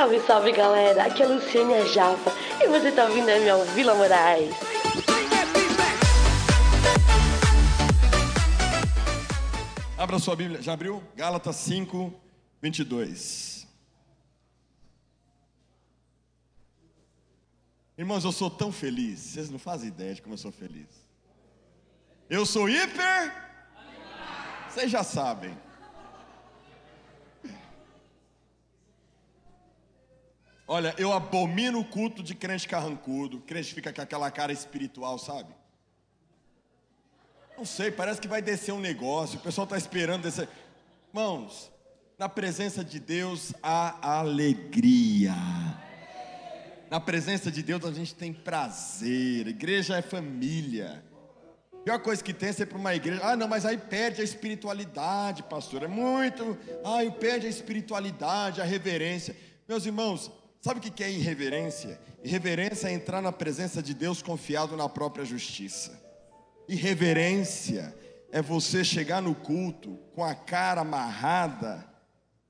Salve, salve galera, aqui é a Luciane a Japa e você tá ouvindo a minha Vila Moraes. Abra sua Bíblia, já abriu? Gálatas 5, 22. Irmãos, eu sou tão feliz, vocês não fazem ideia de como eu sou feliz. Eu sou hiper. Vocês já sabem. Olha, eu abomino o culto de crente carrancudo, crente fica com aquela cara espiritual, sabe? Não sei, parece que vai descer um negócio, o pessoal está esperando descer. Irmãos, na presença de Deus há alegria. Na presença de Deus a gente tem prazer. Igreja é família. A pior coisa que tem é ser para uma igreja. Ah, não, mas aí perde a espiritualidade, pastor. É muito. Ah, perde a espiritualidade, a reverência. Meus irmãos, Sabe o que é irreverência? Irreverência é entrar na presença de Deus confiado na própria justiça. Irreverência é você chegar no culto com a cara amarrada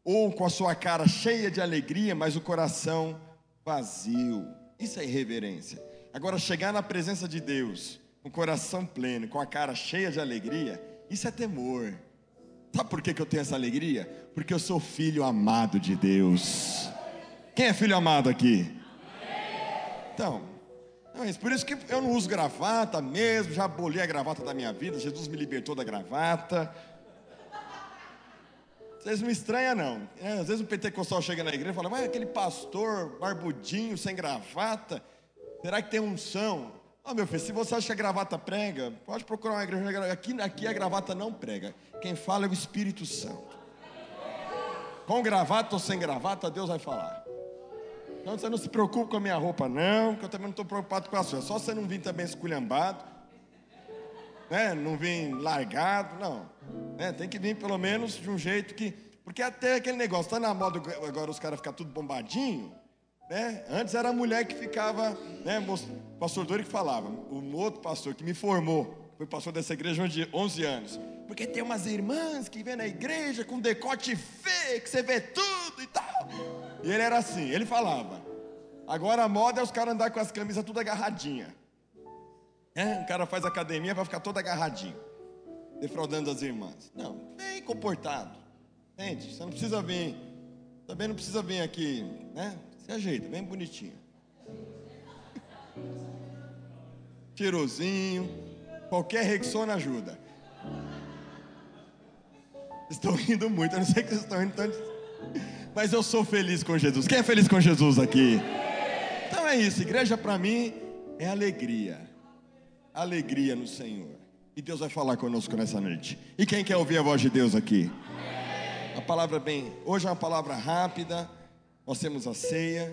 ou com a sua cara cheia de alegria, mas o coração vazio. Isso é irreverência. Agora, chegar na presença de Deus com o coração pleno, com a cara cheia de alegria, isso é temor. Sabe por que, eu tenho essa alegria? Porque eu sou filho amado de Deus. Quem é filho amado aqui? Então, é por isso que eu não uso gravata mesmo, já bolei a gravata da minha vida, Jesus me libertou da gravata. Vocês não estranham, não. É, às vezes o pentecostal chega na igreja e fala, mas aquele pastor barbudinho, sem gravata, será que tem unção? Ah, meu filho, se você acha que a gravata prega, pode procurar uma igreja. Aqui, aqui a gravata não prega. Quem fala é o Espírito Santo. Com gravata ou sem gravata, Deus vai falar. Então você não se preocupe com a minha roupa, não, que eu também não estou preocupado com a sua. Só você não vir também esculhambado, né? não vir largado, não. Né? Tem que vir pelo menos de um jeito que. Porque até aquele negócio, está na moda agora os caras ficam tudo bombadinho. Né? Antes era a mulher que ficava, né? O pastor Dori que falava, o outro pastor que me formou, foi pastor dessa igreja de 11 anos. Porque tem umas irmãs que vêm na igreja com decote feio, que você vê tudo e tal. E ele era assim, ele falava. Agora a moda é os caras andar com as camisas tudo agarradinha. É, o cara faz academia para ficar todo agarradinho, defraudando as irmãs. Não, bem comportado. Entende? Você não precisa vir, também não precisa vir aqui, né? Se ajeita, bem bonitinho. Cheirosinho, qualquer Rexona ajuda. Estão rindo muito, eu não sei que vocês estão rindo tanto. Mas eu sou feliz com Jesus. Quem é feliz com Jesus aqui? Então é isso, igreja para mim é alegria. Alegria no Senhor. E Deus vai falar conosco nessa noite. E quem quer ouvir a voz de Deus aqui? A palavra bem, hoje é uma palavra rápida. Nós temos a ceia.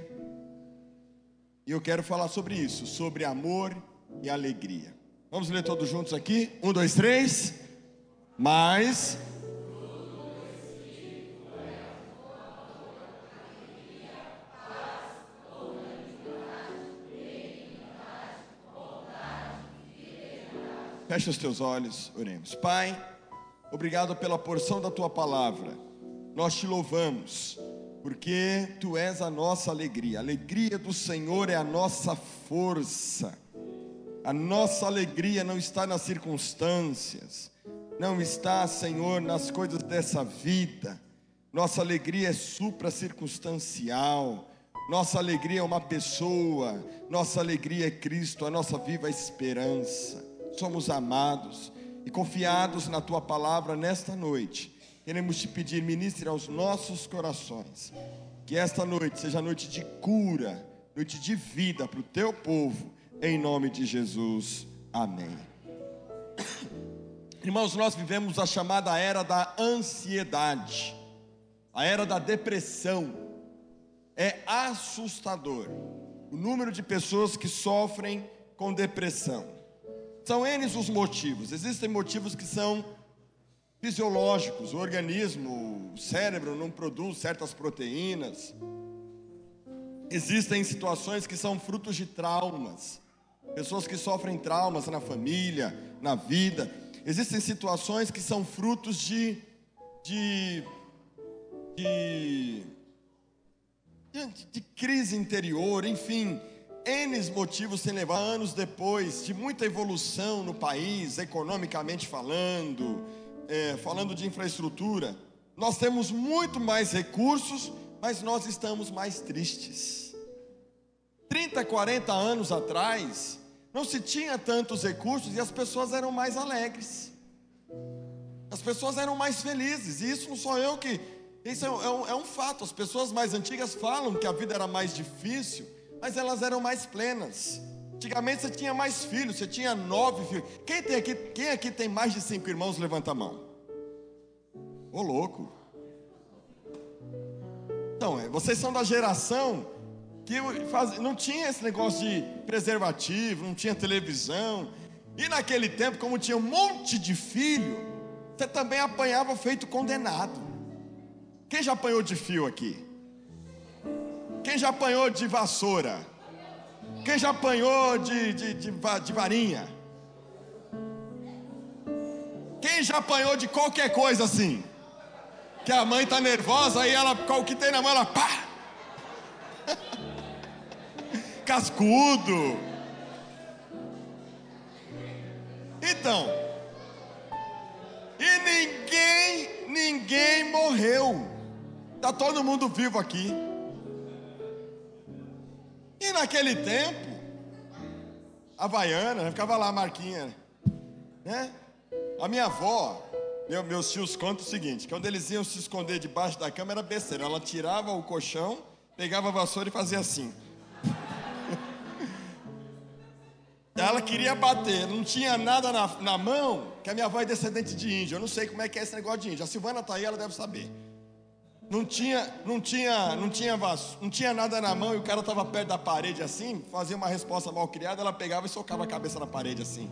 E eu quero falar sobre isso, sobre amor e alegria. Vamos ler todos juntos aqui? Um, dois, três. Mas Feche os teus olhos, oremos. Pai, obrigado pela porção da tua palavra. Nós te louvamos, porque tu és a nossa alegria. A alegria do Senhor é a nossa força. A nossa alegria não está nas circunstâncias, não está, Senhor, nas coisas dessa vida. Nossa alegria é supra-circunstancial. Nossa alegria é uma pessoa, nossa alegria é Cristo, a nossa viva esperança somos amados e confiados na tua palavra nesta noite. Queremos te pedir, ministre aos nossos corações, que esta noite seja noite de cura, noite de vida para o teu povo, em nome de Jesus. Amém. Irmãos, nós vivemos a chamada era da ansiedade, a era da depressão. É assustador o número de pessoas que sofrem com depressão. São N os motivos. Existem motivos que são fisiológicos. O organismo, o cérebro não produz certas proteínas. Existem situações que são frutos de traumas. Pessoas que sofrem traumas na família, na vida. Existem situações que são frutos de, de, de, de, de crise interior, enfim, N motivos sem levar anos depois de muita evolução no país, economicamente falando, é, falando de infraestrutura. Nós temos muito mais recursos, mas nós estamos mais tristes. 30, 40 anos atrás, não se tinha tantos recursos e as pessoas eram mais alegres. As pessoas eram mais felizes, e isso não sou eu que. Isso é um, é um fato. As pessoas mais antigas falam que a vida era mais difícil, mas elas eram mais plenas. Antigamente você tinha mais filhos, você tinha nove filhos. Quem, tem aqui, quem aqui tem mais de cinco irmãos, levanta a mão. Ô louco. Então, é, vocês são da geração que faz, não tinha esse negócio de preservativo, não tinha televisão. E naquele tempo, como tinha um monte de filho, você também apanhava feito condenado. Quem já apanhou de fio aqui? Quem já apanhou de vassoura? Quem já apanhou de, de, de, de varinha? Quem já apanhou de qualquer coisa assim? Que a mãe tá nervosa, aí ela, o que tem na mão, ela pá! Cascudo. Então, e ninguém, ninguém morreu. Tá todo mundo vivo aqui. Naquele tempo, a Havaiana, ficava lá a marquinha, né? A minha avó, meu, meus tios contam o seguinte: quando eles iam se esconder debaixo da cama era besteira. Ela tirava o colchão, pegava a vassoura e fazia assim. Ela queria bater, não tinha nada na, na mão, que a minha avó é descendente de índio. Eu não sei como é que é esse negócio de índio. A Silvana tá aí, ela deve saber. Não tinha, não tinha, não tinha vaso, não tinha nada na mão e o cara estava perto da parede assim, fazia uma resposta mal criada, ela pegava e socava a cabeça na parede assim.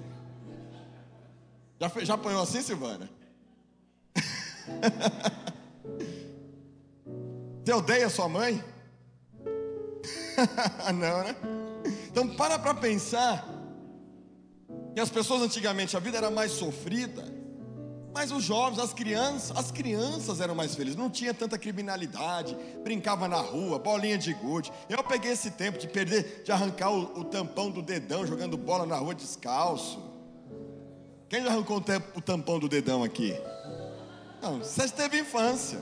Já, já apanhou assim, Silvana? Você odeia sua mãe? não, né? Então para para pensar que as pessoas antigamente a vida era mais sofrida. Mas os jovens, as crianças, as crianças eram mais felizes, não tinha tanta criminalidade, brincava na rua, bolinha de gude. Eu peguei esse tempo de perder, de arrancar o, o tampão do dedão jogando bola na rua descalço. Quem já arrancou o tampão do dedão aqui? Não, você teve infância.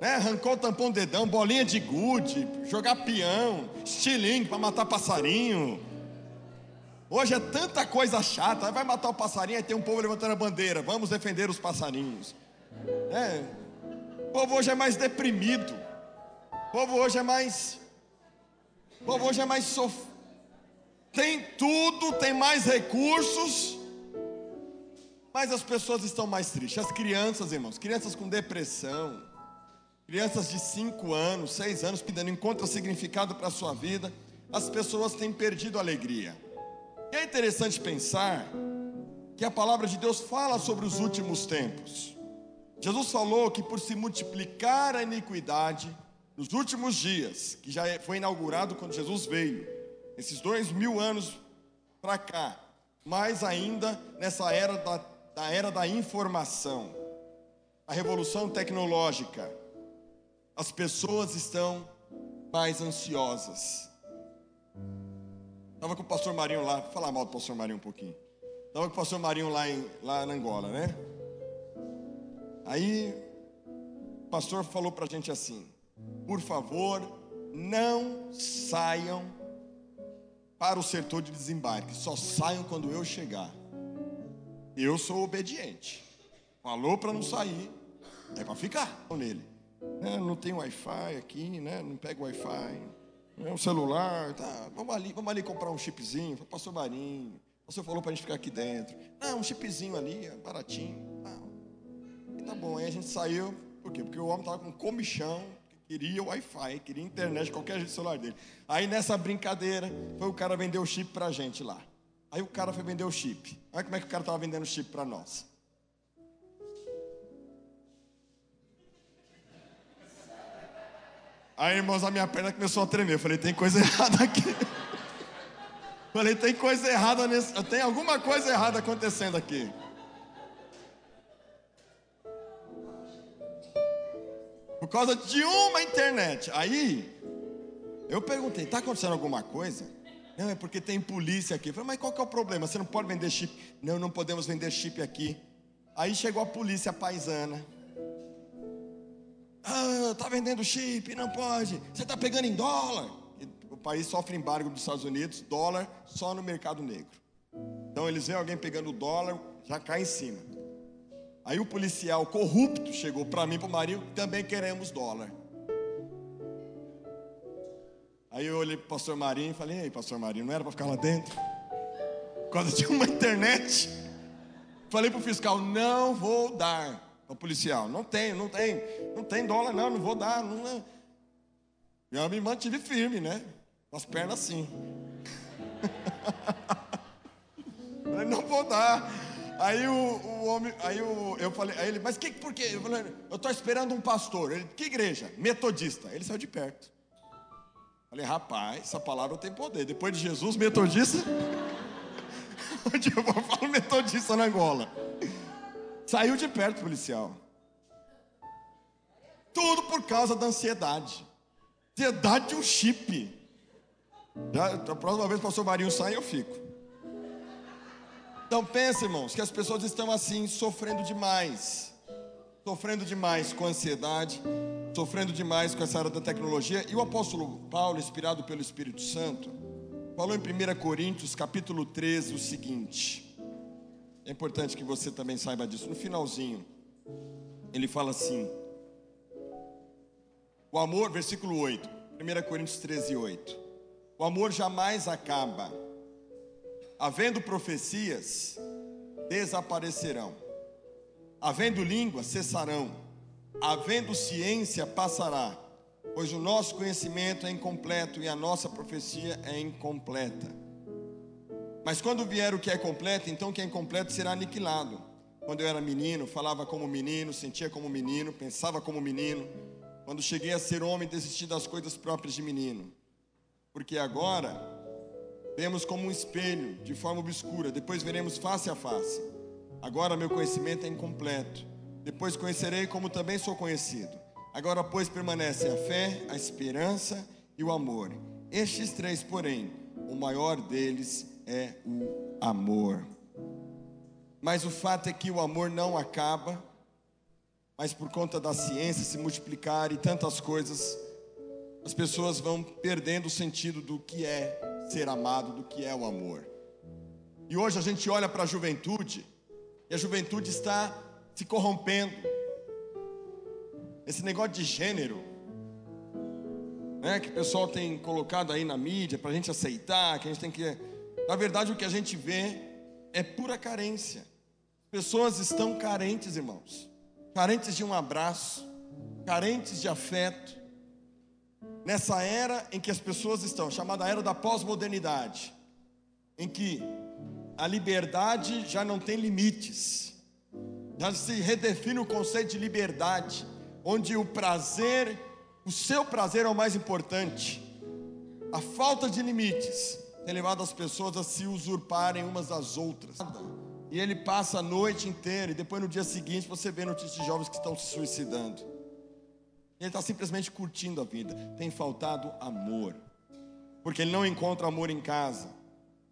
Né? Arrancou o tampão do dedão, bolinha de gude, jogar peão, estilingue para matar passarinho Hoje é tanta coisa chata, vai matar o passarinho, aí tem um povo levantando a bandeira, vamos defender os passarinhos. É, o povo hoje é mais deprimido, o povo hoje é mais, o povo hoje é mais sof... tem tudo, tem mais recursos, mas as pessoas estão mais tristes. As crianças, irmãos, crianças com depressão, crianças de 5 anos, 6 anos, que não encontram significado para a sua vida, as pessoas têm perdido a alegria. E é interessante pensar que a palavra de Deus fala sobre os últimos tempos. Jesus falou que por se multiplicar a iniquidade nos últimos dias, que já é, foi inaugurado quando Jesus veio, esses dois mil anos para cá, mais ainda nessa era da, da era da informação, a revolução tecnológica, as pessoas estão mais ansiosas, Estava com o pastor Marinho lá, vou falar mal do pastor Marinho um pouquinho. Estava com o pastor Marinho lá, em, lá na Angola, né? Aí o pastor falou para a gente assim: por favor, não saiam para o setor de desembarque, só saiam quando eu chegar. Eu sou obediente. Falou para não sair, é para ficar nele. É, não tem Wi-Fi aqui, né? Não pega Wi-Fi um celular, tá, vamos ali, vamos ali comprar um chipzinho, pastor Marinho, o pastor falou para a gente ficar aqui dentro. Não, um chipzinho ali, é baratinho. Ah, e tá bom, aí a gente saiu, por quê? Porque o homem estava com comichão, queria Wi-Fi, queria internet, qualquer jeito celular dele. Aí nessa brincadeira, foi o cara vender o chip para a gente lá. Aí o cara foi vender o chip. Olha como é que o cara estava vendendo chip para nós. Aí, irmãos, a minha perna começou a tremer. Eu falei, tem coisa errada aqui. Falei, tem coisa errada nesse. Tem alguma coisa errada acontecendo aqui. causa de uma internet. Aí, eu perguntei: está acontecendo alguma coisa? Não, é porque tem polícia aqui. Eu falei, mas qual que é o problema? Você não pode vender chip? Não, não podemos vender chip aqui. Aí chegou a polícia paisana. Ah, tá vendendo chip, não pode. Você está pegando em dólar. O país sofre embargo dos Estados Unidos, dólar só no mercado negro. Então eles veem alguém pegando dólar, já cai em cima. Aí o policial corrupto chegou para mim, para o marido, também queremos dólar. Aí eu olhei para o pastor Marinho e falei, ei, pastor Marinho, não era para ficar lá dentro? Por causa de uma internet. Falei para o fiscal, não vou dar. Para o policial, não tem, não tem, não tem dólar não, não vou dar. Não, não. E eu me mantive firme, né? Com as pernas assim. não vou dar. Aí o, o homem, aí o, eu falei, aí ele, mas que, por quê? Eu falei, eu estou esperando um pastor. Ele, que igreja? Metodista. Ele saiu de perto. Falei, rapaz, essa palavra tem poder. Depois de Jesus, metodista. Onde eu vou falar metodista na Angola. Saiu de perto o policial. Tudo por causa da ansiedade. Ansiedade de um chip. Já, a próxima vez que o pastor Marinho sai, eu fico. Então pense, irmãos, que as pessoas estão assim, sofrendo demais. Sofrendo demais com ansiedade, sofrendo demais com essa área da tecnologia. E o apóstolo Paulo, inspirado pelo Espírito Santo, falou em 1 Coríntios, capítulo 13, o seguinte. É importante que você também saiba disso. No finalzinho, ele fala assim: O amor, versículo 8, 1 Coríntios 13, 8. O amor jamais acaba. Havendo profecias, desaparecerão. Havendo língua, cessarão havendo ciência, passará, pois o nosso conhecimento é incompleto e a nossa profecia é incompleta. Mas quando vier o que é completo, então o que é incompleto será aniquilado. Quando eu era menino, falava como menino, sentia como menino, pensava como menino. Quando cheguei a ser homem, desisti das coisas próprias de menino. Porque agora vemos como um espelho, de forma obscura, depois veremos face a face. Agora meu conhecimento é incompleto. Depois conhecerei como também sou conhecido. Agora, pois, permanecem a fé, a esperança e o amor. Estes três, porém, o maior deles é o amor. Mas o fato é que o amor não acaba, mas por conta da ciência se multiplicar e tantas coisas, as pessoas vão perdendo o sentido do que é ser amado, do que é o amor. E hoje a gente olha para a juventude, e a juventude está se corrompendo. Esse negócio de gênero, né, que o pessoal tem colocado aí na mídia para a gente aceitar, que a gente tem que. Na verdade, o que a gente vê é pura carência. Pessoas estão carentes, irmãos, carentes de um abraço, carentes de afeto. Nessa era em que as pessoas estão, chamada era da pós-modernidade, em que a liberdade já não tem limites já se redefine o conceito de liberdade, onde o prazer, o seu prazer é o mais importante. A falta de limites tem levado as pessoas a se usurparem umas das outras. E ele passa a noite inteira e depois no dia seguinte você vê notícias de jovens que estão se suicidando. Ele está simplesmente curtindo a vida. Tem faltado amor, porque ele não encontra amor em casa.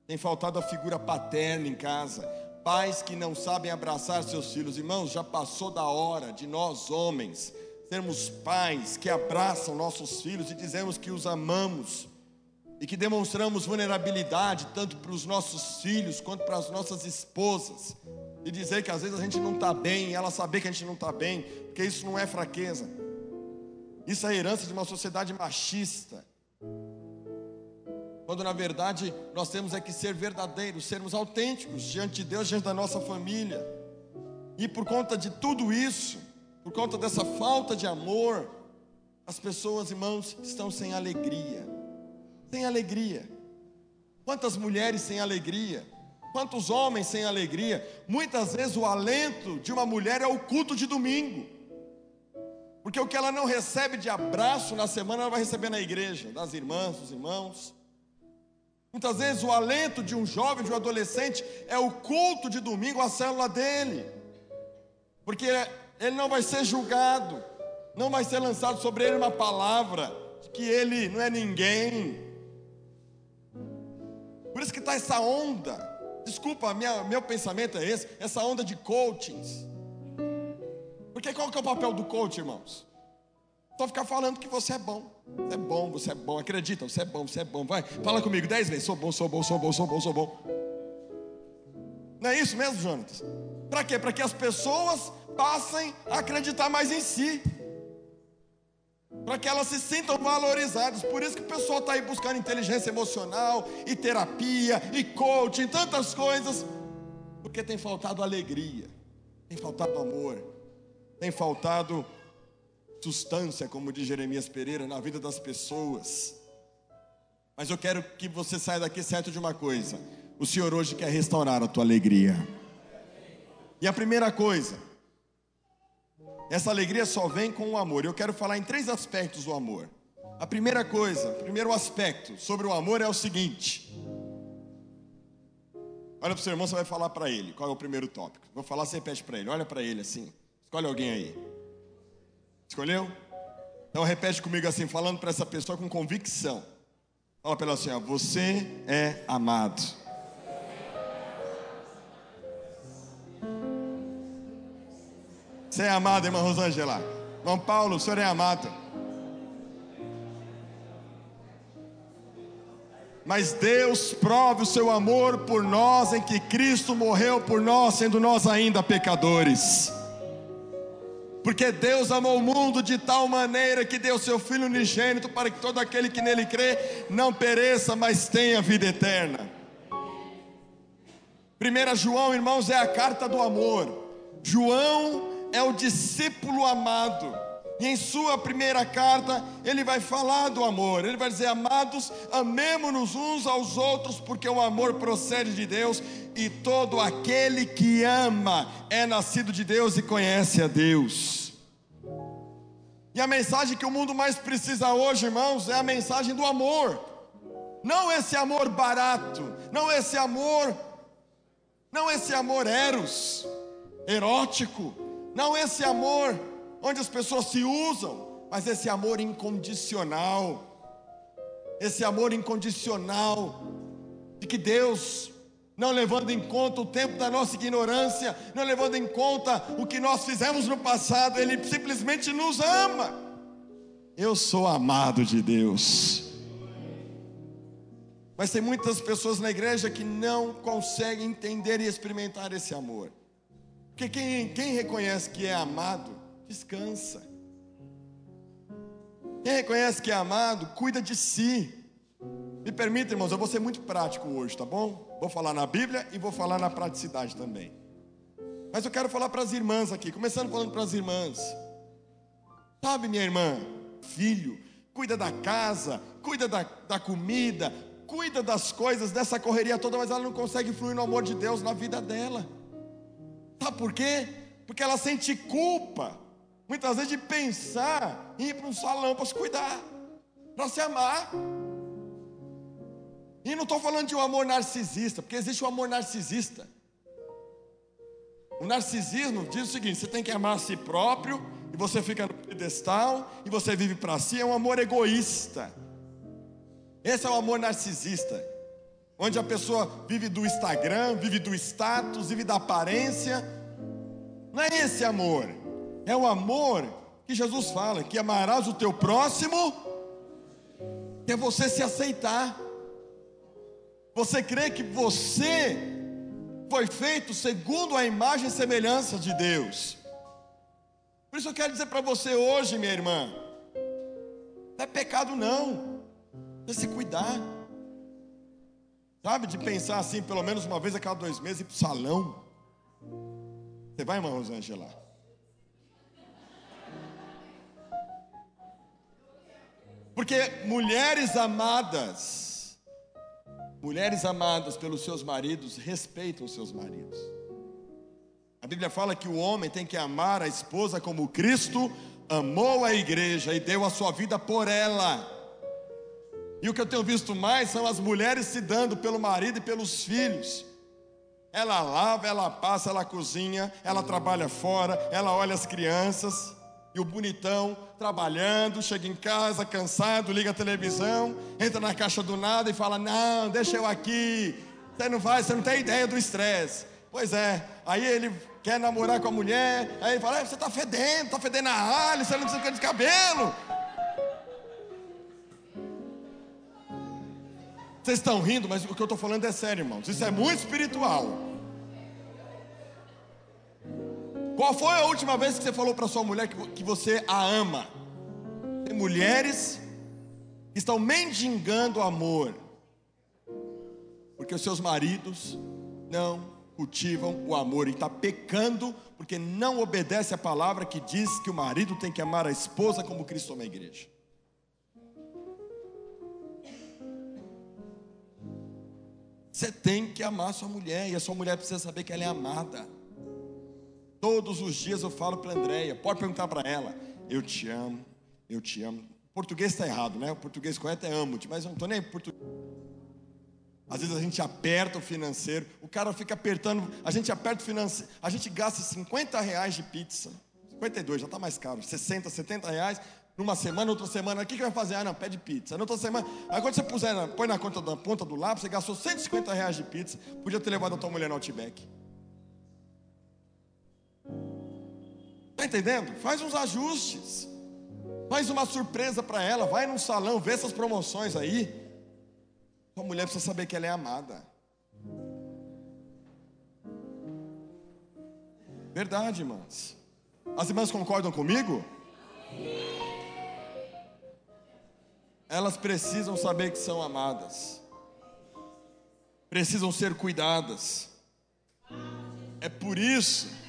Tem faltado a figura paterna em casa. Pais que não sabem abraçar seus filhos, irmãos, já passou da hora de nós homens sermos pais que abraçam nossos filhos e dizemos que os amamos e que demonstramos vulnerabilidade tanto para os nossos filhos quanto para as nossas esposas e dizer que às vezes a gente não está bem e ela saber que a gente não está bem, porque isso não é fraqueza, isso é herança de uma sociedade machista quando na verdade nós temos é que ser verdadeiros, sermos autênticos diante de Deus, diante da nossa família. E por conta de tudo isso, por conta dessa falta de amor, as pessoas, irmãos, estão sem alegria. Sem alegria. Quantas mulheres sem alegria? Quantos homens sem alegria? Muitas vezes o alento de uma mulher é o culto de domingo. Porque o que ela não recebe de abraço na semana, ela vai receber na igreja, das irmãs, dos irmãos. Muitas vezes o alento de um jovem, de um adolescente, é o culto de domingo, a célula dele, porque ele não vai ser julgado, não vai ser lançado sobre ele uma palavra de que ele não é ninguém. Isso que está essa onda. Desculpa, minha, meu pensamento é esse, essa onda de coachings. Porque qual que é o papel do coach, irmãos? Só ficar falando que você é bom. Você é bom, você é bom. Acredita, você é bom, você é bom. Vai, fala comigo dez vezes. Sou bom, sou bom, sou bom, sou bom, sou bom. Não é isso mesmo, Jonatas? Para quê? Para que as pessoas passem a acreditar mais em si. Para que elas se sintam valorizadas. Por isso que o pessoal está aí buscando inteligência emocional, e terapia, e coaching, tantas coisas. Porque tem faltado alegria, tem faltado amor, tem faltado substância, como diz Jeremias Pereira, na vida das pessoas. Mas eu quero que você saia daqui certo de uma coisa: o Senhor hoje quer restaurar a tua alegria. E a primeira coisa, essa alegria só vem com o amor. Eu quero falar em três aspectos do amor. A primeira coisa, o primeiro aspecto sobre o amor é o seguinte. Olha para o seu irmão, você vai falar para ele. Qual é o primeiro tópico? Vou falar, você repete para ele. Olha para ele assim. Escolhe alguém aí. Escolheu? Então repete comigo assim, falando para essa pessoa com convicção. Fala para ela assim: ó, você é amado. Você é amado, irmã Rosângela. Irmão Paulo, o senhor é amado. Mas Deus prove o seu amor por nós em que Cristo morreu por nós, sendo nós ainda pecadores. Porque Deus amou o mundo de tal maneira que deu seu Filho unigênito para que todo aquele que nele crê não pereça, mas tenha vida eterna. 1 João, irmãos, é a carta do amor. João é o discípulo amado. E em sua primeira carta, ele vai falar do amor. Ele vai dizer: Amados, amemo-nos uns aos outros, porque o amor procede de Deus, e todo aquele que ama é nascido de Deus e conhece a Deus. E a mensagem que o mundo mais precisa hoje, irmãos, é a mensagem do amor. Não esse amor barato, não esse amor, não esse amor eros, erótico, não esse amor onde as pessoas se usam, mas esse amor incondicional. Esse amor incondicional de que Deus, não levando em conta o tempo da nossa ignorância, não levando em conta o que nós fizemos no passado, Ele simplesmente nos ama. Eu sou amado de Deus. Mas tem muitas pessoas na igreja que não conseguem entender e experimentar esse amor. Porque quem, quem reconhece que é amado, descansa. Quem reconhece que é amado, cuida de si. Me permita, irmãos, eu vou ser muito prático hoje, tá bom? Vou falar na Bíblia e vou falar na praticidade também. Mas eu quero falar para as irmãs aqui, começando falando para as irmãs. Sabe, minha irmã, filho, cuida da casa, cuida da, da comida, cuida das coisas, dessa correria toda, mas ela não consegue fluir no amor de Deus na vida dela. Sabe por quê? Porque ela sente culpa Muitas vezes de pensar em ir para um salão para se cuidar, para se amar. E não estou falando de um amor narcisista, porque existe o um amor narcisista. O narcisismo diz o seguinte: você tem que amar a si próprio, e você fica no pedestal, e você vive para si, é um amor egoísta. Esse é o amor narcisista, onde a pessoa vive do Instagram, vive do status, vive da aparência. Não é esse amor. É o amor que Jesus fala, que amarás o teu próximo, que é você se aceitar. Você crê que você foi feito segundo a imagem e semelhança de Deus. Por isso eu quero dizer para você hoje, minha irmã, não é pecado não, é se cuidar. Sabe, de pensar assim, pelo menos uma vez a cada dois meses, ir para o salão. Você vai, irmã Rosângela? Porque mulheres amadas, mulheres amadas pelos seus maridos, respeitam os seus maridos. A Bíblia fala que o homem tem que amar a esposa como Cristo amou a igreja e deu a sua vida por ela. E o que eu tenho visto mais são as mulheres se dando pelo marido e pelos filhos. Ela lava, ela passa, ela cozinha, ela trabalha fora, ela olha as crianças. E o bonitão trabalhando, chega em casa cansado, liga a televisão, entra na caixa do nada e fala: Não, deixa eu aqui. Você não vai, você não tem ideia do estresse. Pois é, aí ele quer namorar com a mulher, aí ele fala: Você está fedendo, está fedendo a alho, você não precisa de cabelo. Vocês estão rindo, mas o que eu estou falando é sério, irmãos. Isso é muito espiritual. Qual foi a última vez que você falou para sua mulher que você a ama? Tem mulheres que estão mendigando amor, porque os seus maridos não cultivam o amor e está pecando porque não obedece a palavra que diz que o marido tem que amar a esposa como Cristo ama a igreja. Você tem que amar sua mulher e a sua mulher precisa saber que ela é amada. Todos os dias eu falo para Andréia, pode perguntar para ela, eu te amo, eu te amo. O português está errado, né? O português correto é amo-te, mas eu não estou nem português. Às vezes a gente aperta o financeiro, o cara fica apertando, a gente aperta o financeiro, a gente gasta 50 reais de pizza, 52, já está mais caro, 60, 70 reais, numa semana, outra semana, o que, que vai fazer? Ah, não, pede pizza. Na outra semana, aí quando você puser, põe na conta da ponta do lápis, você gastou 150 reais de pizza, podia ter levado a tua mulher no Outback. Está entendendo? Faz uns ajustes. Faz uma surpresa para ela. Vai num salão, vê essas promoções aí. Sua mulher precisa saber que ela é amada. Verdade, irmãs. As irmãs concordam comigo? Elas precisam saber que são amadas. Precisam ser cuidadas. É por isso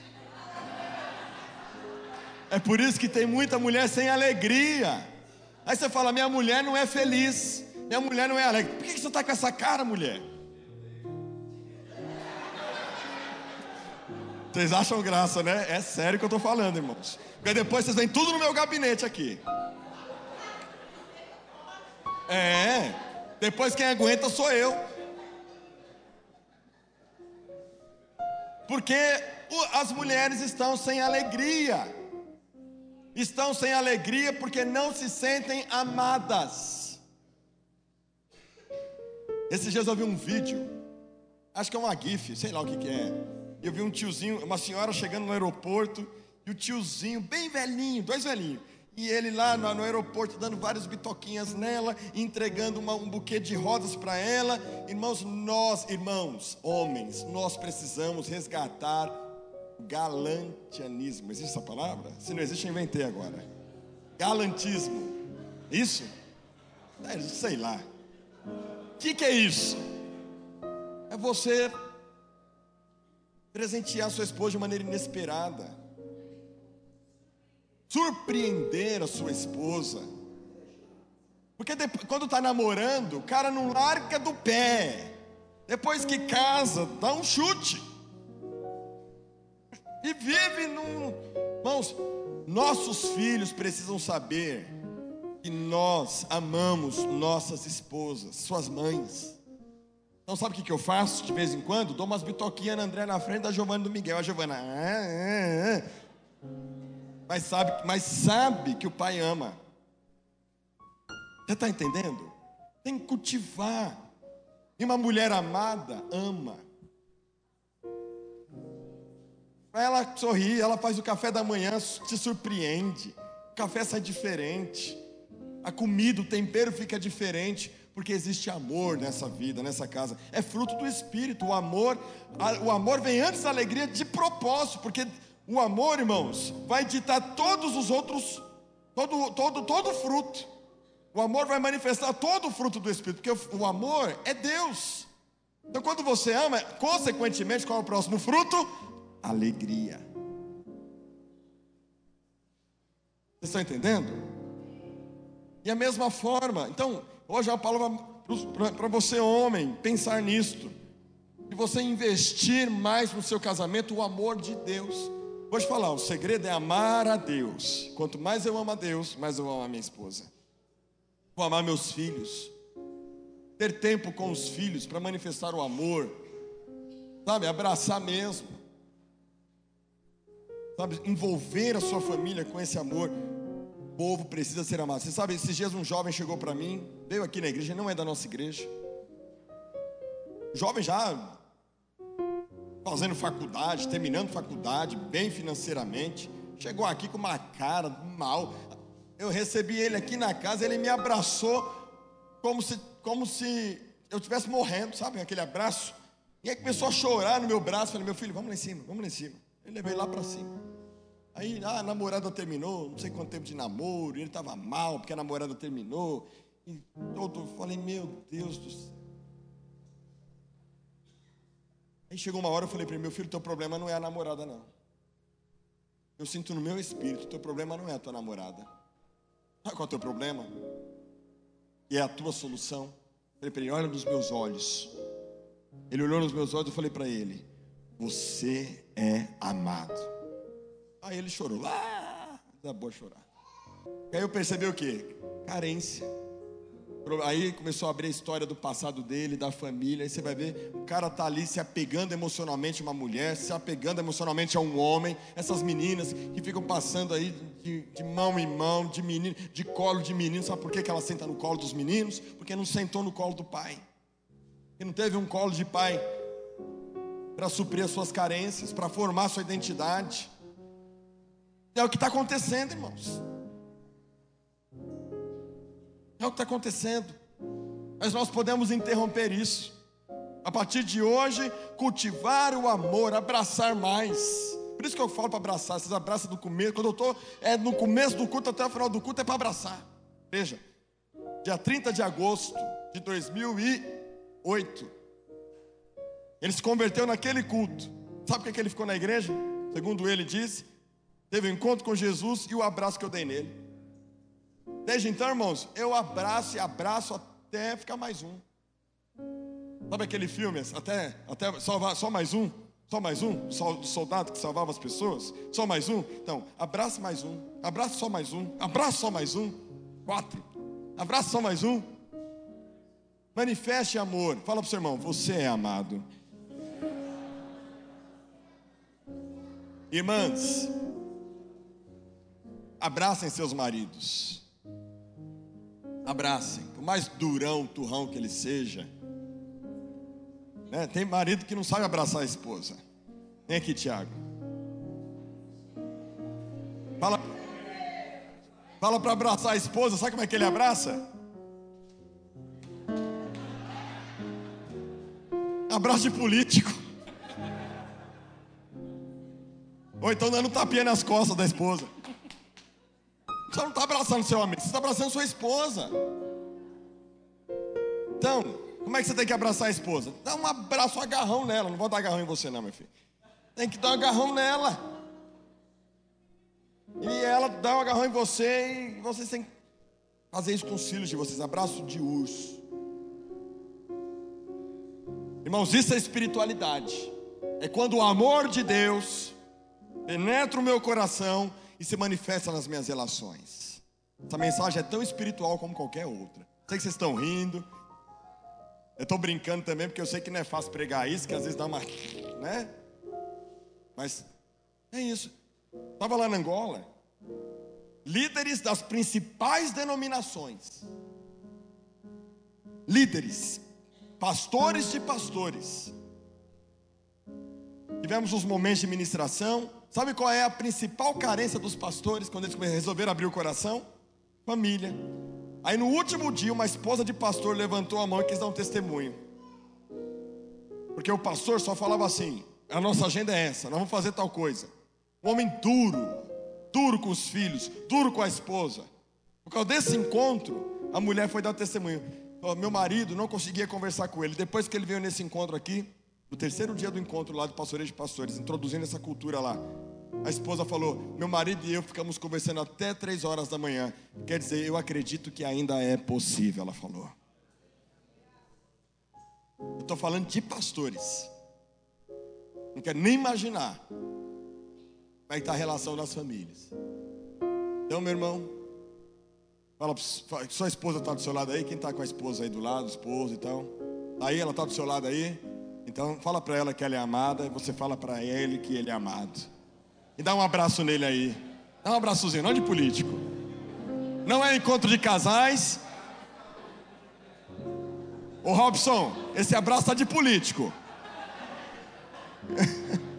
é por isso que tem muita mulher sem alegria. Aí você fala: minha mulher não é feliz, minha mulher não é alegre. Por que você está com essa cara, mulher? Vocês acham graça, né? É sério que eu estou falando, irmãos. Porque depois vocês vêm tudo no meu gabinete aqui. É, depois quem aguenta sou eu. Porque as mulheres estão sem alegria estão sem alegria porque não se sentem amadas. Esses dias eu vi um vídeo, acho que é uma GIF, sei lá o que, que é. Eu vi um tiozinho, uma senhora chegando no aeroporto, e o tiozinho, bem velhinho, dois velhinhos, e ele lá no, no aeroporto dando várias bitoquinhas nela, entregando uma, um buquê de rosas para ela. Irmãos, nós, irmãos, homens, nós precisamos resgatar galantianismo. Existe essa palavra? Se não existe, eu inventei agora. Galantismo. Isso? É, sei lá. O que, que é isso? É você presentear sua esposa de maneira inesperada. Surpreender a sua esposa. Porque depois, quando está namorando, o cara não larga do pé. Depois que casa, dá um chute e vive num. Irmãos, nossos filhos precisam saber que nós amamos nossas esposas, suas mães. Então, sabe o que, eu faço de vez em quando? Dou umas bitoquinhas na André na frente da Giovana do Miguel. A Giovana. Ah, ah, ah. Mas, sabe, mas sabe que o pai ama. Você está entendendo? Tem que cultivar. E uma mulher amada ama. Ela sorri, ela faz o café da manhã, te surpreende. O café sai diferente. A comida, o tempero fica diferente, porque existe amor nessa vida, nessa casa. É fruto do espírito. O amor, o amor vem antes da alegria de propósito, porque o amor, irmãos, vai ditar todos os outros, todo, todo, todo fruto. O amor vai manifestar todo o fruto do espírito, porque o amor é Deus. Então, quando você ama, consequentemente, qual é o próximo fruto? alegria. Vocês estão entendendo? E a mesma forma, então, hoje é uma palavra para você, homem, pensar nisto. E você investir mais no seu casamento o amor de Deus. Vou te falar, o segredo é amar a Deus. Quanto mais eu amo a Deus, mais eu amo a minha esposa. Vou amar meus filhos. Ter tempo com os filhos para manifestar o amor. Sabe, abraçar mesmo. sabe, envolver a sua família com esse amor. O povo precisa ser amado. Você sabe, esses dias um jovem chegou para mim, veio aqui na igreja, não é da nossa igreja. Jovem já fazendo faculdade, terminando faculdade, bem financeiramente. Chegou aqui com uma cara mal. Eu recebi ele aqui na casa, ele me abraçou como se, como se eu estivesse morrendo, sabe? Aquele abraço. E aí começou a chorar no meu braço. Falei, meu filho, vamos lá em cima, vamos lá em cima. Ele levei lá para cima. Aí ah, a namorada terminou, não sei quanto tempo de namoro, ele estava mal porque a namorada terminou. E todo, falei, meu Deus do céu. Aí chegou uma hora, eu falei para ele, meu filho, teu problema não é a namorada, não. Eu sinto no meu espírito, teu problema não é a tua namorada. Sabe qual é o teu problema? E é a tua solução. Eu falei para ele, olha nos meus olhos. Ele olhou nos meus olhos e eu falei para ele, você é amado. Aí ele chorou, ah, dá boa chorar. Aí eu percebi o que? Carência. Aí começou a abrir a história do passado dele, da família. Aí você vai ver, o cara tá ali se apegando emocionalmente a uma mulher, se apegando emocionalmente a um homem. Essas meninas que ficam passando aí de, de mão em mão, de menino, de colo de menino. Sabe por que, que ela senta no colo dos meninos? Porque não sentou no colo do pai. Porque não teve um colo de pai para suprir as suas carências, para formar sua identidade. É o que está acontecendo, irmãos. É o que está acontecendo. Mas nós podemos interromper isso. A partir de hoje, cultivar o amor, abraçar mais. Por isso que eu falo para abraçar. Vocês abraçam do começo. Quando eu estou é, no começo do culto até o final do culto, é para abraçar. Veja, dia 30 de agosto de 2008, ele se converteu naquele culto. Sabe por que ele ficou na igreja? Segundo ele disse, teve um encontro com Jesus e o abraço que eu dei nele. Desde então, irmãos, eu abraço e abraço até ficar mais um. Sabe aquele filme, até, até salvar, só mais um? Só mais um? Só soldado que salvava as pessoas? Só mais um? Então, abraça mais um. Abraça só mais um. Abraça só mais um. Quatro. Abraça só mais um. Manifeste amor. Fala para o seu irmão, você é amado. Irmãs, abracem seus maridos. Abracem, por mais durão, turrão que ele seja. Né? Tem marido que não sabe abraçar a esposa. Vem aqui, Tiago. Fala, fala para abraçar a esposa, sabe como é que ele abraça? Abraço de político. Ou então dando tapinha nas costas da esposa. Você não está abraçando seu amigo, você está abraçando sua esposa. Então, como é que você tem que abraçar a esposa? Dá um abraço, um agarrão nela. Não vou dar agarrão em você, não, meu filho. Tem que dar um agarrão nela. E ela dá um agarrão em você e vocês têm que fazer isso com os filhos de vocês. Abraço de urso. Irmãos, isso é espiritualidade. É quando o amor de Deus penetra o meu coração e se manifesta nas minhas relações. Essa mensagem é tão espiritual como qualquer outra. Sei que vocês estão rindo. Eu estou brincando também, porque eu sei que não é fácil pregar isso, que às vezes dá uma. né? Mas é isso. Estava lá na Angola. Líderes das principais denominações. Líderes. Pastores de pastores. Tivemos uns momentos de ministração Sabe qual é a principal carência dos pastores quando eles resolveram abrir o coração? Família. Aí no último dia, uma esposa de pastor levantou a mão e quis dar um testemunho. Porque o pastor só falava assim: a nossa agenda é essa, nós vamos fazer tal coisa. Um homem duro, duro com os filhos, duro com a esposa. Por causa desse encontro, a mulher foi dar testemunho. Meu marido não conseguia conversar com ele. Depois que ele veio nesse encontro aqui, no terceiro dia do encontro lá do pastoreio de pastores, introduzindo essa cultura lá, a esposa falou: Meu marido e eu ficamos conversando até três horas da manhã. Quer dizer, eu acredito que ainda é possível, ela falou. Eu estou falando de pastores. Não quero nem imaginar como é que está a relação das famílias. Então, meu irmão, fala, sua esposa está do seu lado aí? Quem está com a esposa aí do lado, esposa e tal? Aí ela está do seu lado aí? Então fala para ela que ela é amada e você fala para ele que ele é amado. E dá um abraço nele aí. Dá um abraçozinho, não de político. Não é encontro de casais. Ô Robson, esse abraço tá de político.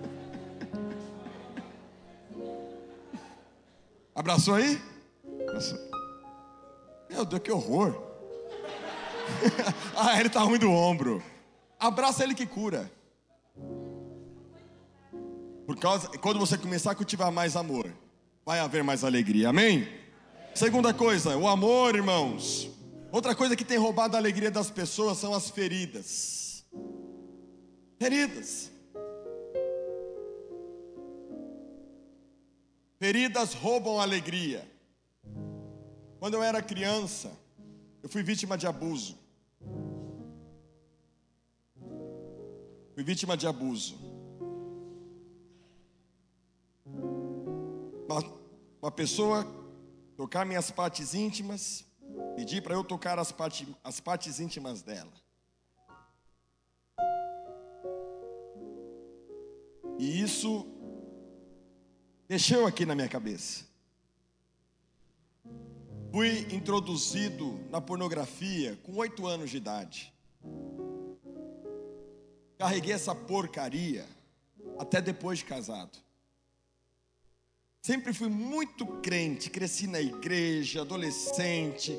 Abraçou aí? Abraçou. Meu Deus, que horror. ah, ele tá ruim do ombro. Abraça ele que cura. Por causa, quando você começar a cultivar mais amor, vai haver mais alegria. Amém? Segunda coisa, o amor, irmãos. Outra coisa que tem roubado a alegria das pessoas são as feridas. Feridas. Feridas roubam a alegria. Quando eu era criança, eu fui vítima de abuso. Fui vítima de abuso. Uma, uma pessoa tocar minhas partes íntimas, pedir para eu tocar as, parte, as partes íntimas dela. E isso mexeu aqui na minha cabeça. Fui introduzido na pornografia com oito anos de idade. Carreguei essa porcaria até depois de casado. Sempre fui muito crente, cresci na igreja, adolescente,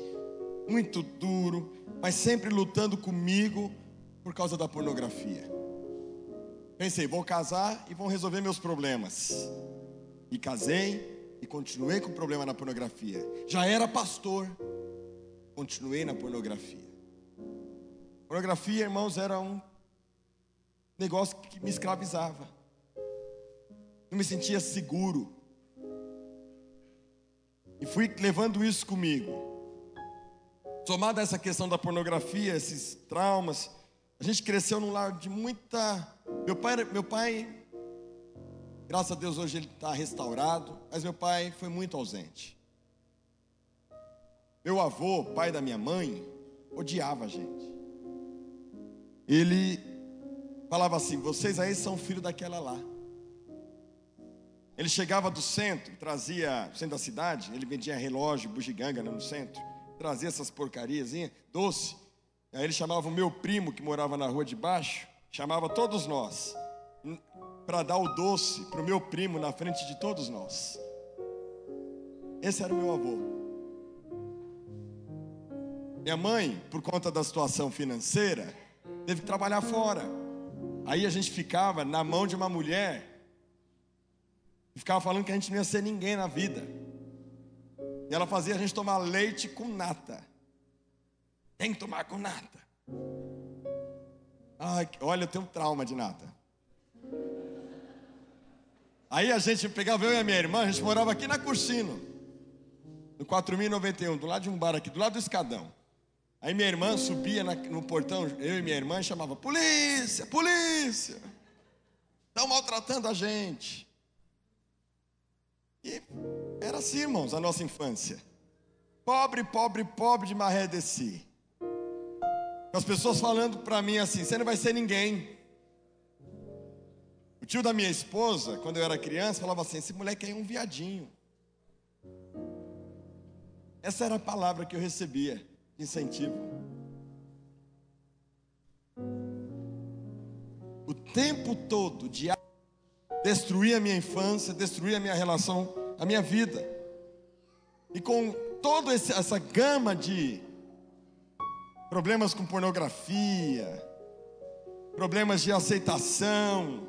muito duro, mas sempre lutando comigo por causa da pornografia. Pensei, vou casar e vão resolver meus problemas. E casei e continuei com problema na pornografia. Já era pastor, continuei na pornografia. Pornografia, irmãos, era um negócio que me escravizava. Não me sentia seguro. E fui levando isso comigo. Somada essa questão da pornografia, esses traumas, a gente cresceu num lar de muita. Meu pai, meu pai Graças a Deus hoje ele está restaurado, mas meu pai foi muito ausente. Meu avô, pai da minha mãe, odiava a gente. Ele falava assim: vocês aí são filho daquela lá. Ele chegava do centro, trazia, centro da cidade, ele vendia relógio, bugiganga no centro, trazia essas porcarias, doce. Aí ele chamava o meu primo que morava na rua de baixo, chamava todos nós para dar o doce para o meu primo na frente de todos nós. Esse era o meu avô. Minha mãe, por conta da situação financeira, teve que trabalhar fora. Aí a gente ficava na mão de uma mulher e ficava falando que a gente não ia ser ninguém na vida. E ela fazia a gente tomar leite com nata. Tem que tomar com nata. Ai, olha, eu tenho um trauma de nata. Aí a gente pegava eu e a minha irmã, a gente morava aqui na Cursino, no 4091, do lado de um bar aqui, do lado do escadão. Aí minha irmã subia no portão, eu e minha irmã, chamava: Polícia, polícia! Estão maltratando a gente. E era assim, irmãos, a nossa infância. Pobre, pobre, pobre de Maré Desci. As pessoas falando para mim assim: você não vai ser ninguém. O tio da minha esposa, quando eu era criança, falava assim: esse moleque aí é um viadinho. Essa era a palavra que eu recebia incentivo. O tempo todo de destruir a minha infância, destruir a minha relação, a minha vida. E com toda essa gama de problemas com pornografia, problemas de aceitação,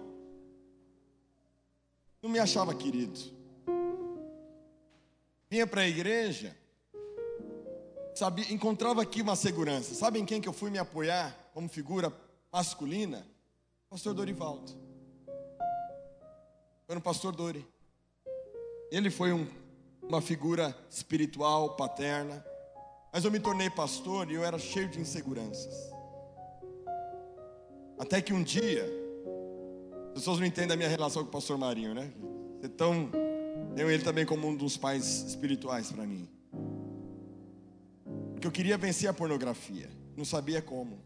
não me achava querido. Vinha para a igreja, sabia, encontrava aqui uma segurança. Sabem quem que eu fui me apoiar como figura masculina? Pastor Dorivaldo. Foi no pastor Dori. Ele foi um, uma figura espiritual, paterna. Mas eu me tornei pastor e eu era cheio de inseguranças. Até que um dia, as pessoas não entendem a minha relação com o pastor Marinho, né? Você tão, tenho ele também como um dos pais espirituais para mim. Porque eu queria vencer a pornografia, não sabia como.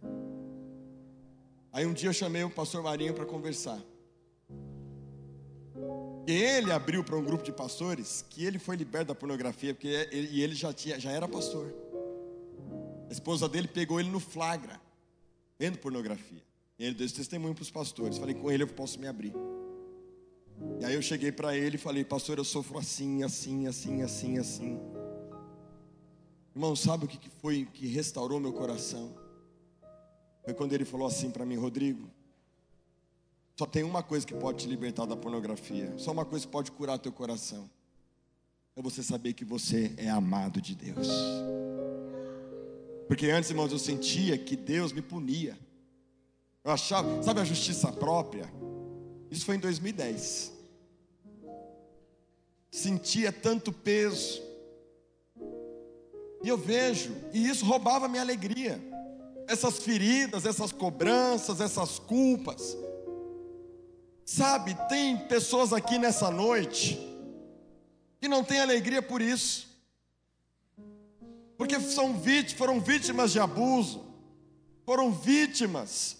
Aí um dia eu chamei o pastor Marinho para conversar. E ele abriu para um grupo de pastores que ele foi liberto da pornografia, porque ele, e ele já, tinha, já era pastor. A esposa dele pegou ele no flagra, vendo pornografia. E ele deu esse testemunho para os pastores. Falei, com ele eu posso me abrir. E aí eu cheguei para ele e falei, pastor, eu sofro assim, assim, assim, assim, assim. Irmão, sabe o que foi que restaurou meu coração? Foi quando ele falou assim para mim, Rodrigo, só tem uma coisa que pode te libertar da pornografia. Só uma coisa que pode curar teu coração. É você saber que você é amado de Deus. Porque antes, irmãos, eu sentia que Deus me punia. Eu achava, sabe a justiça própria? Isso foi em 2010. Sentia tanto peso. E eu vejo, e isso roubava minha alegria. Essas feridas, essas cobranças, essas culpas. Sabe, tem pessoas aqui nessa noite que não têm alegria por isso, porque são vítimas, foram vítimas de abuso, foram vítimas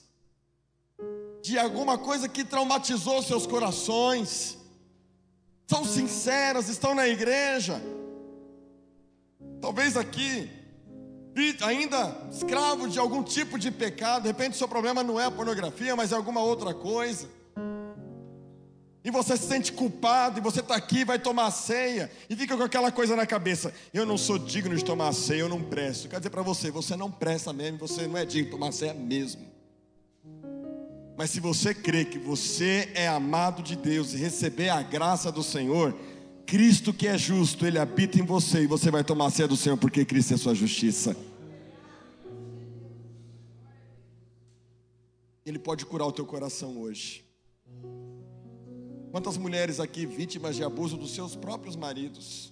de alguma coisa que traumatizou seus corações, são sinceras, estão na igreja, talvez aqui, ainda escravo de algum tipo de pecado, de repente o seu problema não é a pornografia, mas é alguma outra coisa e você se sente culpado, e você está aqui, vai tomar a ceia, e fica com aquela coisa na cabeça: eu não sou digno de tomar a ceia, eu não presto. Quer dizer para você, você não presta mesmo, você não é digno de tomar a ceia mesmo. Mas se você crê que você é amado de Deus e receber a graça do Senhor, Cristo que é justo, Ele habita em você e você vai tomar a ceia do Senhor porque Cristo é sua justiça. Ele pode curar o teu coração hoje. Quantas mulheres aqui vítimas de abuso dos seus próprios maridos?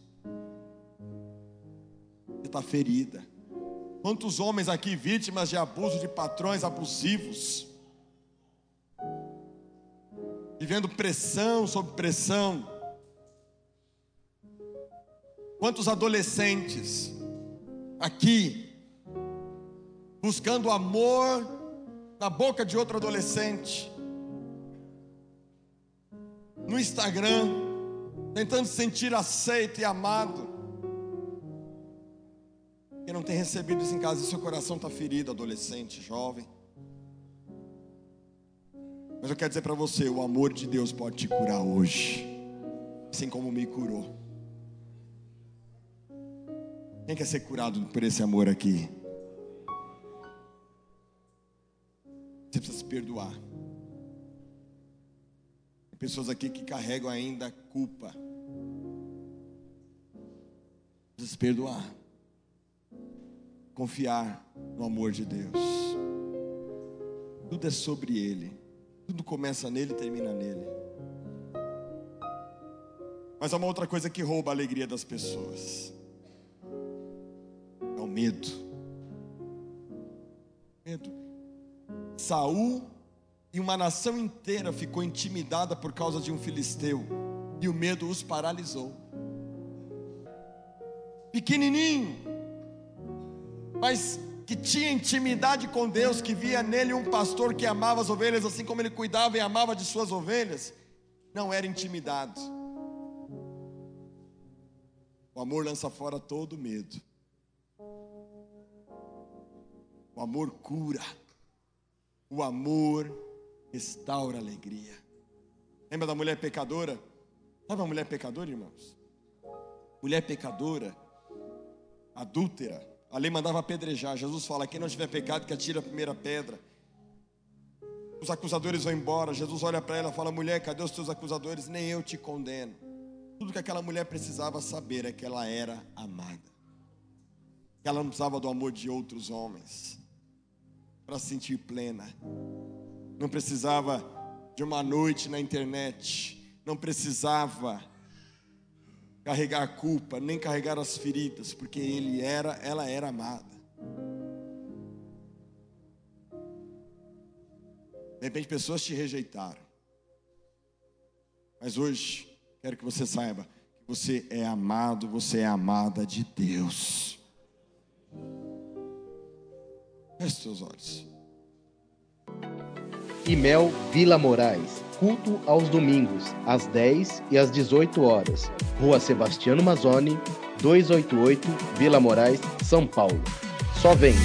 Você está ferida. Quantos homens aqui vítimas de abuso de patrões abusivos? Vivendo pressão sobre pressão. Quantos adolescentes aqui buscando amor na boca de outro adolescente? no Instagram, tentando se sentir aceito e amado. Quem não tem recebido isso em casa, seu coração está ferido, adolescente, jovem. Mas eu quero dizer para você: o amor de Deus pode te curar hoje, assim como me curou. Quem quer ser curado por esse amor aqui? Você precisa se perdoar. Tem pessoas aqui que carregam ainda culpa. Precisa se perdoar. Confiar no amor de Deus. Tudo é sobre Ele. Tudo começa nele e termina nele. Mas há uma outra coisa que rouba a alegria das pessoas. É o medo. Medo. Saul e uma nação inteira ficou intimidada por causa de um filisteu, e o medo os paralisou. Pequenininho, mas que tinha intimidade com Deus, que via nele um pastor que amava as ovelhas, assim como ele cuidava e amava de suas ovelhas, não era intimidado. O amor lança fora todo medo. O amor cura. O amor restaura a alegria. Lembra da mulher pecadora? Sabe a mulher pecadora, irmãos? Mulher pecadora, adúltera. A lei mandava apedrejar. Jesus fala: quem não tiver pecado, que atire a primeira pedra. Os acusadores vão embora. Jesus olha para ela e fala: mulher, cadê os teus acusadores? Nem eu te condeno. Tudo que aquela mulher precisava saber é que ela era amada. Que ela não precisava do amor de outros homens para se sentir plena não precisava de uma noite na internet, não precisava carregar a culpa, nem carregar as feridas, porque ele era, ela era amada. De repente pessoas te rejeitaram. Mas hoje quero que você saiba que você é amado, você é amada de Deus. Feche seus olhos e Mel Vila Moraes culto aos domingos, às 10 e às 18 horas. Rua Sebastiano Mazzoni, 288, Vila Moraes, São Paulo. Só vem!